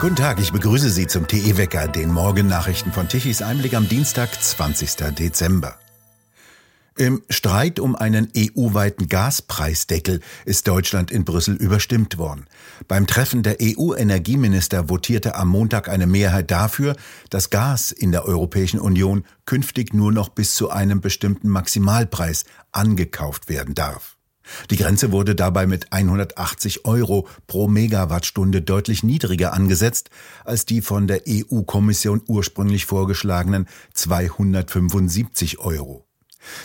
Guten Tag, ich begrüße Sie zum TE-Wecker, den Morgennachrichten von Tichys Einblick am Dienstag, 20. Dezember. Im Streit um einen EU-weiten Gaspreisdeckel ist Deutschland in Brüssel überstimmt worden. Beim Treffen der EU-Energieminister votierte am Montag eine Mehrheit dafür, dass Gas in der Europäischen Union künftig nur noch bis zu einem bestimmten Maximalpreis angekauft werden darf. Die Grenze wurde dabei mit 180 Euro pro Megawattstunde deutlich niedriger angesetzt als die von der EU-Kommission ursprünglich vorgeschlagenen 275 Euro.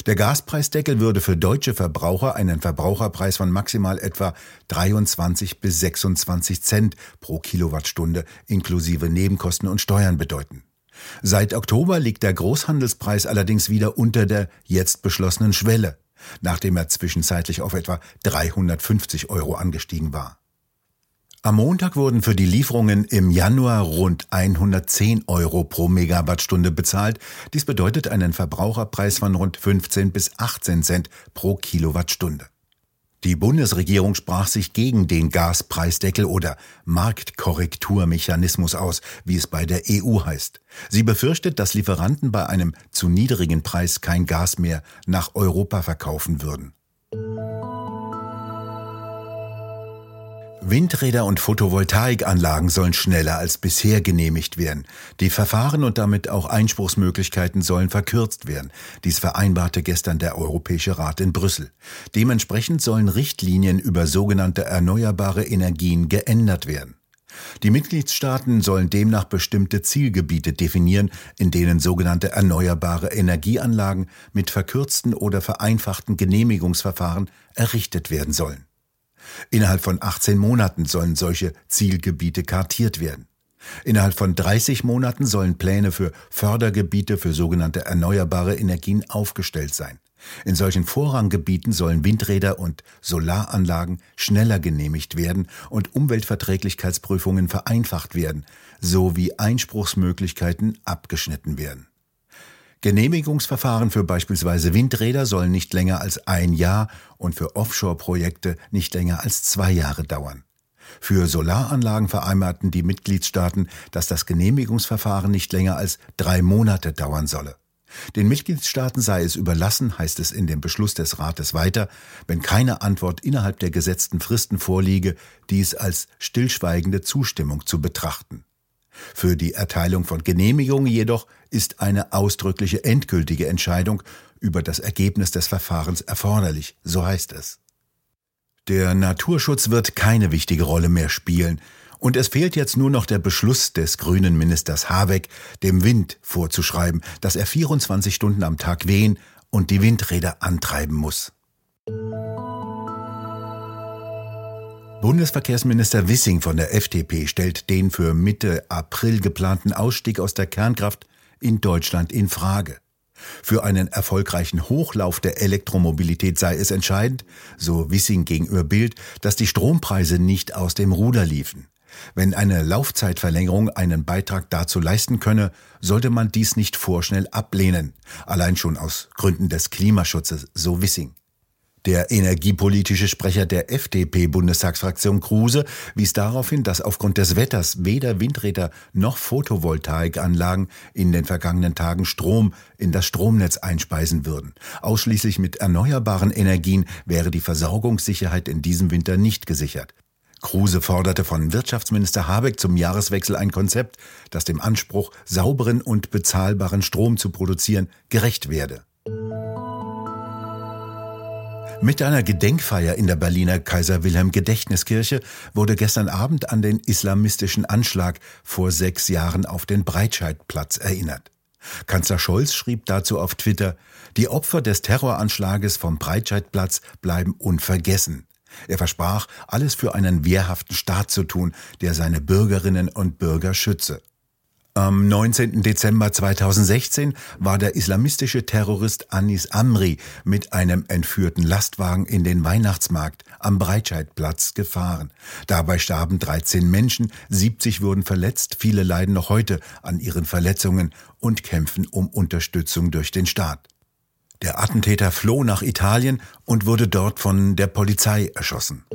Der Gaspreisdeckel würde für deutsche Verbraucher einen Verbraucherpreis von maximal etwa 23 bis 26 Cent pro Kilowattstunde inklusive Nebenkosten und Steuern bedeuten. Seit Oktober liegt der Großhandelspreis allerdings wieder unter der jetzt beschlossenen Schwelle nachdem er zwischenzeitlich auf etwa 350 Euro angestiegen war. Am Montag wurden für die Lieferungen im Januar rund 110 Euro pro Megawattstunde bezahlt. Dies bedeutet einen Verbraucherpreis von rund 15 bis 18 Cent pro Kilowattstunde. Die Bundesregierung sprach sich gegen den Gaspreisdeckel oder Marktkorrekturmechanismus aus, wie es bei der EU heißt. Sie befürchtet, dass Lieferanten bei einem zu niedrigen Preis kein Gas mehr nach Europa verkaufen würden. Windräder und Photovoltaikanlagen sollen schneller als bisher genehmigt werden. Die Verfahren und damit auch Einspruchsmöglichkeiten sollen verkürzt werden. Dies vereinbarte gestern der Europäische Rat in Brüssel. Dementsprechend sollen Richtlinien über sogenannte erneuerbare Energien geändert werden. Die Mitgliedstaaten sollen demnach bestimmte Zielgebiete definieren, in denen sogenannte erneuerbare Energieanlagen mit verkürzten oder vereinfachten Genehmigungsverfahren errichtet werden sollen. Innerhalb von 18 Monaten sollen solche Zielgebiete kartiert werden. Innerhalb von 30 Monaten sollen Pläne für Fördergebiete für sogenannte erneuerbare Energien aufgestellt sein. In solchen Vorranggebieten sollen Windräder und Solaranlagen schneller genehmigt werden und Umweltverträglichkeitsprüfungen vereinfacht werden, sowie Einspruchsmöglichkeiten abgeschnitten werden. Genehmigungsverfahren für beispielsweise Windräder sollen nicht länger als ein Jahr und für Offshore-Projekte nicht länger als zwei Jahre dauern. Für Solaranlagen vereinbarten die Mitgliedstaaten, dass das Genehmigungsverfahren nicht länger als drei Monate dauern solle. Den Mitgliedstaaten sei es überlassen, heißt es in dem Beschluss des Rates weiter, wenn keine Antwort innerhalb der gesetzten Fristen vorliege, dies als stillschweigende Zustimmung zu betrachten. Für die Erteilung von Genehmigungen jedoch ist eine ausdrückliche endgültige Entscheidung über das Ergebnis des Verfahrens erforderlich, so heißt es. Der Naturschutz wird keine wichtige Rolle mehr spielen, und es fehlt jetzt nur noch der Beschluss des grünen Ministers Habeck, dem Wind vorzuschreiben, dass er 24 Stunden am Tag wehen und die Windräder antreiben muss. Bundesverkehrsminister Wissing von der FDP stellt den für Mitte April geplanten Ausstieg aus der Kernkraft in Deutschland in Frage. Für einen erfolgreichen Hochlauf der Elektromobilität sei es entscheidend, so Wissing gegenüber Bild, dass die Strompreise nicht aus dem Ruder liefen. Wenn eine Laufzeitverlängerung einen Beitrag dazu leisten könne, sollte man dies nicht vorschnell ablehnen, allein schon aus Gründen des Klimaschutzes, so Wissing. Der energiepolitische Sprecher der FDP-Bundestagsfraktion Kruse wies darauf hin, dass aufgrund des Wetters weder Windräder noch Photovoltaikanlagen in den vergangenen Tagen Strom in das Stromnetz einspeisen würden. Ausschließlich mit erneuerbaren Energien wäre die Versorgungssicherheit in diesem Winter nicht gesichert. Kruse forderte von Wirtschaftsminister Habeck zum Jahreswechsel ein Konzept, das dem Anspruch, sauberen und bezahlbaren Strom zu produzieren, gerecht werde. Mit einer Gedenkfeier in der Berliner Kaiser Wilhelm Gedächtniskirche wurde gestern Abend an den islamistischen Anschlag vor sechs Jahren auf den Breitscheidplatz erinnert. Kanzler Scholz schrieb dazu auf Twitter, die Opfer des Terroranschlages vom Breitscheidplatz bleiben unvergessen. Er versprach, alles für einen wehrhaften Staat zu tun, der seine Bürgerinnen und Bürger schütze. Am 19. Dezember 2016 war der islamistische Terrorist Anis Amri mit einem entführten Lastwagen in den Weihnachtsmarkt am Breitscheidplatz gefahren. Dabei starben 13 Menschen, 70 wurden verletzt, viele leiden noch heute an ihren Verletzungen und kämpfen um Unterstützung durch den Staat. Der Attentäter floh nach Italien und wurde dort von der Polizei erschossen.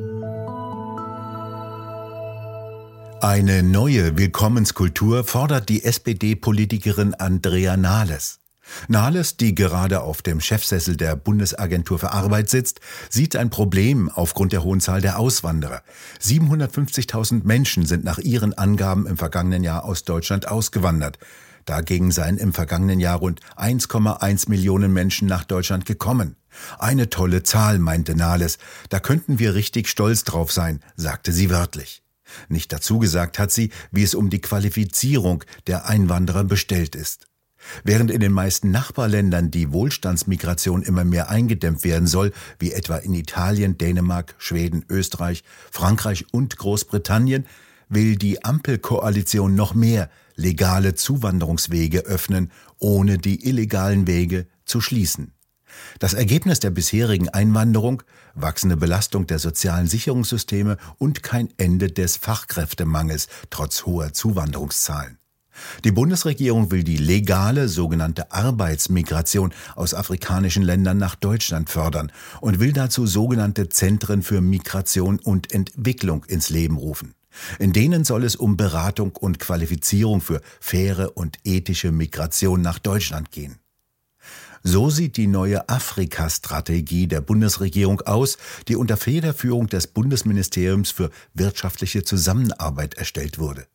Eine neue Willkommenskultur fordert die SPD-Politikerin Andrea Nahles. Nahles, die gerade auf dem Chefsessel der Bundesagentur für Arbeit sitzt, sieht ein Problem aufgrund der hohen Zahl der Auswanderer. 750.000 Menschen sind nach ihren Angaben im vergangenen Jahr aus Deutschland ausgewandert. Dagegen seien im vergangenen Jahr rund 1,1 Millionen Menschen nach Deutschland gekommen. Eine tolle Zahl, meinte Nahles. Da könnten wir richtig stolz drauf sein, sagte sie wörtlich. Nicht dazu gesagt hat sie, wie es um die Qualifizierung der Einwanderer bestellt ist. Während in den meisten Nachbarländern die Wohlstandsmigration immer mehr eingedämmt werden soll, wie etwa in Italien, Dänemark, Schweden, Österreich, Frankreich und Großbritannien, will die Ampelkoalition noch mehr legale Zuwanderungswege öffnen, ohne die illegalen Wege zu schließen. Das Ergebnis der bisherigen Einwanderung, wachsende Belastung der sozialen Sicherungssysteme und kein Ende des Fachkräftemangels trotz hoher Zuwanderungszahlen. Die Bundesregierung will die legale sogenannte Arbeitsmigration aus afrikanischen Ländern nach Deutschland fördern und will dazu sogenannte Zentren für Migration und Entwicklung ins Leben rufen. In denen soll es um Beratung und Qualifizierung für faire und ethische Migration nach Deutschland gehen. So sieht die neue Afrika-Strategie der Bundesregierung aus, die unter Federführung des Bundesministeriums für wirtschaftliche Zusammenarbeit erstellt wurde.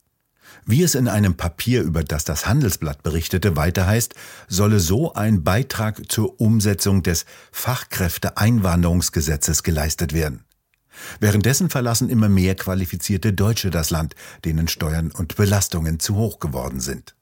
Wie es in einem Papier, über das das Handelsblatt berichtete, weiter heißt, solle so ein Beitrag zur Umsetzung des Fachkräfteeinwanderungsgesetzes geleistet werden. Währenddessen verlassen immer mehr qualifizierte Deutsche das Land, denen Steuern und Belastungen zu hoch geworden sind.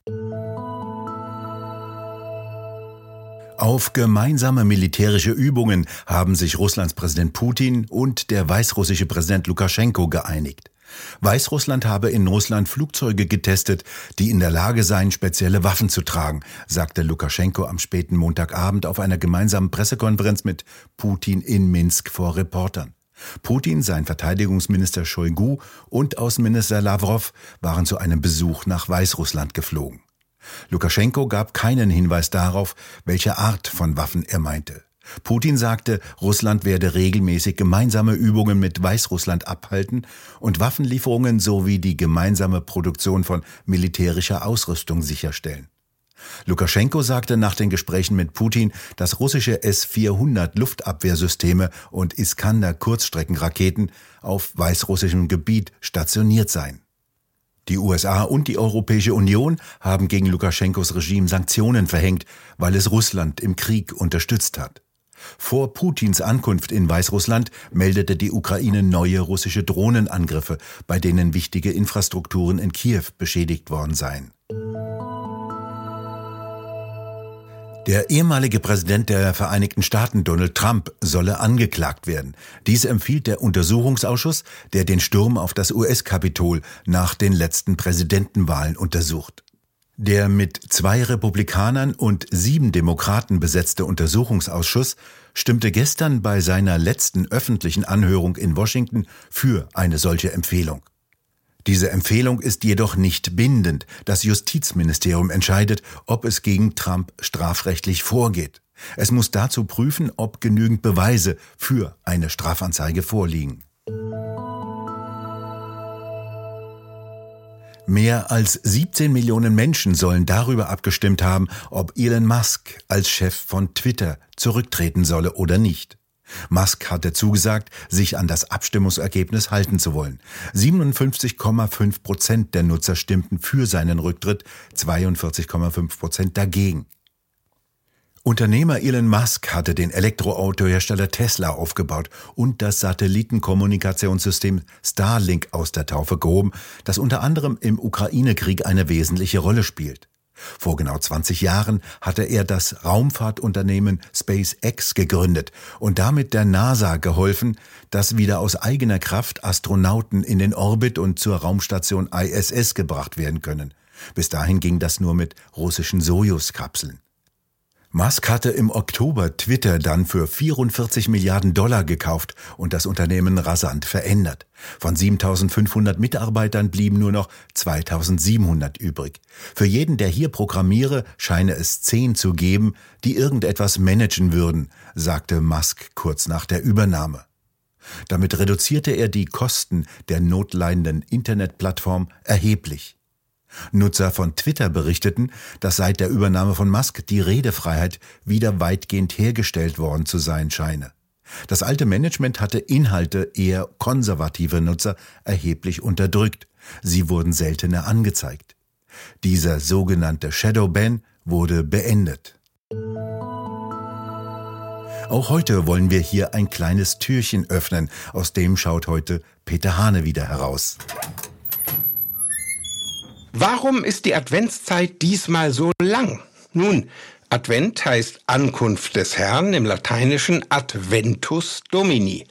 Auf gemeinsame militärische Übungen haben sich Russlands Präsident Putin und der weißrussische Präsident Lukaschenko geeinigt. Weißrussland habe in Russland Flugzeuge getestet, die in der Lage seien, spezielle Waffen zu tragen, sagte Lukaschenko am späten Montagabend auf einer gemeinsamen Pressekonferenz mit Putin in Minsk vor Reportern. Putin, sein Verteidigungsminister Shoigu und Außenminister Lavrov waren zu einem Besuch nach Weißrussland geflogen. Lukaschenko gab keinen Hinweis darauf, welche Art von Waffen er meinte. Putin sagte, Russland werde regelmäßig gemeinsame Übungen mit Weißrussland abhalten und Waffenlieferungen sowie die gemeinsame Produktion von militärischer Ausrüstung sicherstellen. Lukaschenko sagte nach den Gesprächen mit Putin, dass russische S-400 Luftabwehrsysteme und Iskander Kurzstreckenraketen auf weißrussischem Gebiet stationiert seien. Die USA und die Europäische Union haben gegen Lukaschenkos Regime Sanktionen verhängt, weil es Russland im Krieg unterstützt hat. Vor Putins Ankunft in Weißrussland meldete die Ukraine neue russische Drohnenangriffe, bei denen wichtige Infrastrukturen in Kiew beschädigt worden seien. Der ehemalige Präsident der Vereinigten Staaten Donald Trump solle angeklagt werden. Dies empfiehlt der Untersuchungsausschuss, der den Sturm auf das US-Kapitol nach den letzten Präsidentenwahlen untersucht. Der mit zwei Republikanern und sieben Demokraten besetzte Untersuchungsausschuss stimmte gestern bei seiner letzten öffentlichen Anhörung in Washington für eine solche Empfehlung. Diese Empfehlung ist jedoch nicht bindend. Das Justizministerium entscheidet, ob es gegen Trump strafrechtlich vorgeht. Es muss dazu prüfen, ob genügend Beweise für eine Strafanzeige vorliegen. Mehr als 17 Millionen Menschen sollen darüber abgestimmt haben, ob Elon Musk als Chef von Twitter zurücktreten solle oder nicht. Musk hatte zugesagt, sich an das Abstimmungsergebnis halten zu wollen. 57,5 Prozent der Nutzer stimmten für seinen Rücktritt, 42,5 Prozent dagegen. Unternehmer Elon Musk hatte den Elektroautohersteller Tesla aufgebaut und das Satellitenkommunikationssystem Starlink aus der Taufe gehoben, das unter anderem im Ukraine-Krieg eine wesentliche Rolle spielt. Vor genau 20 Jahren hatte er das Raumfahrtunternehmen SpaceX gegründet und damit der NASA geholfen, dass wieder aus eigener Kraft Astronauten in den Orbit und zur Raumstation ISS gebracht werden können. Bis dahin ging das nur mit russischen Sojus-Kapseln. Musk hatte im Oktober Twitter dann für 44 Milliarden Dollar gekauft und das Unternehmen rasant verändert. Von 7500 Mitarbeitern blieben nur noch 2700 übrig. Für jeden, der hier programmiere, scheine es zehn zu geben, die irgendetwas managen würden, sagte Musk kurz nach der Übernahme. Damit reduzierte er die Kosten der notleidenden Internetplattform erheblich. Nutzer von Twitter berichteten, dass seit der Übernahme von Musk die Redefreiheit wieder weitgehend hergestellt worden zu sein scheine. Das alte Management hatte Inhalte eher konservative Nutzer erheblich unterdrückt. Sie wurden seltener angezeigt. Dieser sogenannte Shadowban wurde beendet. Auch heute wollen wir hier ein kleines Türchen öffnen, aus dem schaut heute Peter Hane wieder heraus. Warum ist die Adventszeit diesmal so lang? Nun, Advent heißt Ankunft des Herrn im lateinischen Adventus Domini.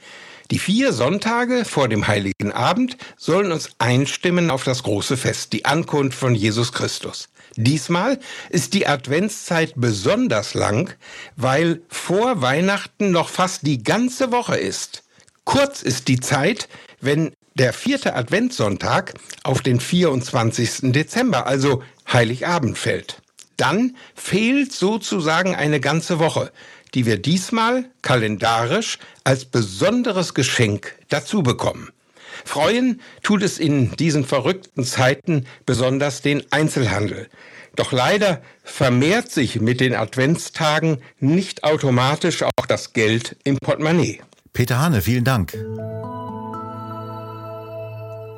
Die vier Sonntage vor dem heiligen Abend sollen uns einstimmen auf das große Fest, die Ankunft von Jesus Christus. Diesmal ist die Adventszeit besonders lang, weil vor Weihnachten noch fast die ganze Woche ist. Kurz ist die Zeit, wenn der vierte Adventssonntag auf den 24. Dezember, also Heiligabend fällt dann fehlt sozusagen eine ganze Woche, die wir diesmal kalendarisch als besonderes Geschenk dazu bekommen. Freuen tut es in diesen verrückten Zeiten besonders den Einzelhandel. Doch leider vermehrt sich mit den Adventstagen nicht automatisch auch das Geld im Portemonnaie. Peter Hane, vielen Dank.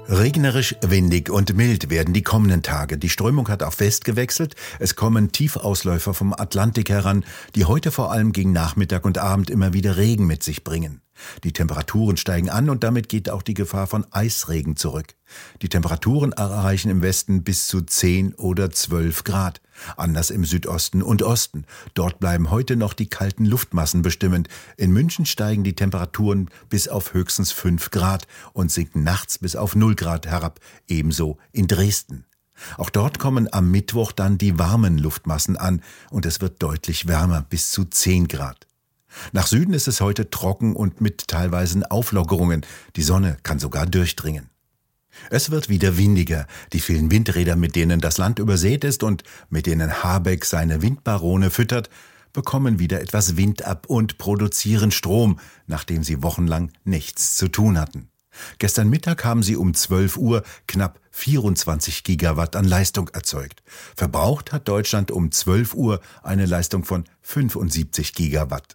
Regnerisch, windig und mild werden die kommenden Tage. Die Strömung hat auf West gewechselt. Es kommen Tiefausläufer vom Atlantik heran, die heute vor allem gegen Nachmittag und Abend immer wieder Regen mit sich bringen. Die Temperaturen steigen an und damit geht auch die Gefahr von Eisregen zurück. Die Temperaturen erreichen im Westen bis zu 10 oder 12 Grad. Anders im Südosten und Osten. Dort bleiben heute noch die kalten Luftmassen bestimmend. In München steigen die Temperaturen bis auf höchstens 5 Grad und sinken nachts bis auf 0 Grad herab. Ebenso in Dresden. Auch dort kommen am Mittwoch dann die warmen Luftmassen an und es wird deutlich wärmer bis zu 10 Grad. Nach Süden ist es heute trocken und mit teilweisen Auflockerungen. Die Sonne kann sogar durchdringen. Es wird wieder windiger. Die vielen Windräder, mit denen das Land übersät ist und mit denen Habeck seine Windbarone füttert, bekommen wieder etwas Wind ab und produzieren Strom, nachdem sie wochenlang nichts zu tun hatten. Gestern Mittag haben sie um 12 Uhr knapp 24 Gigawatt an Leistung erzeugt. Verbraucht hat Deutschland um 12 Uhr eine Leistung von 75 Gigawatt.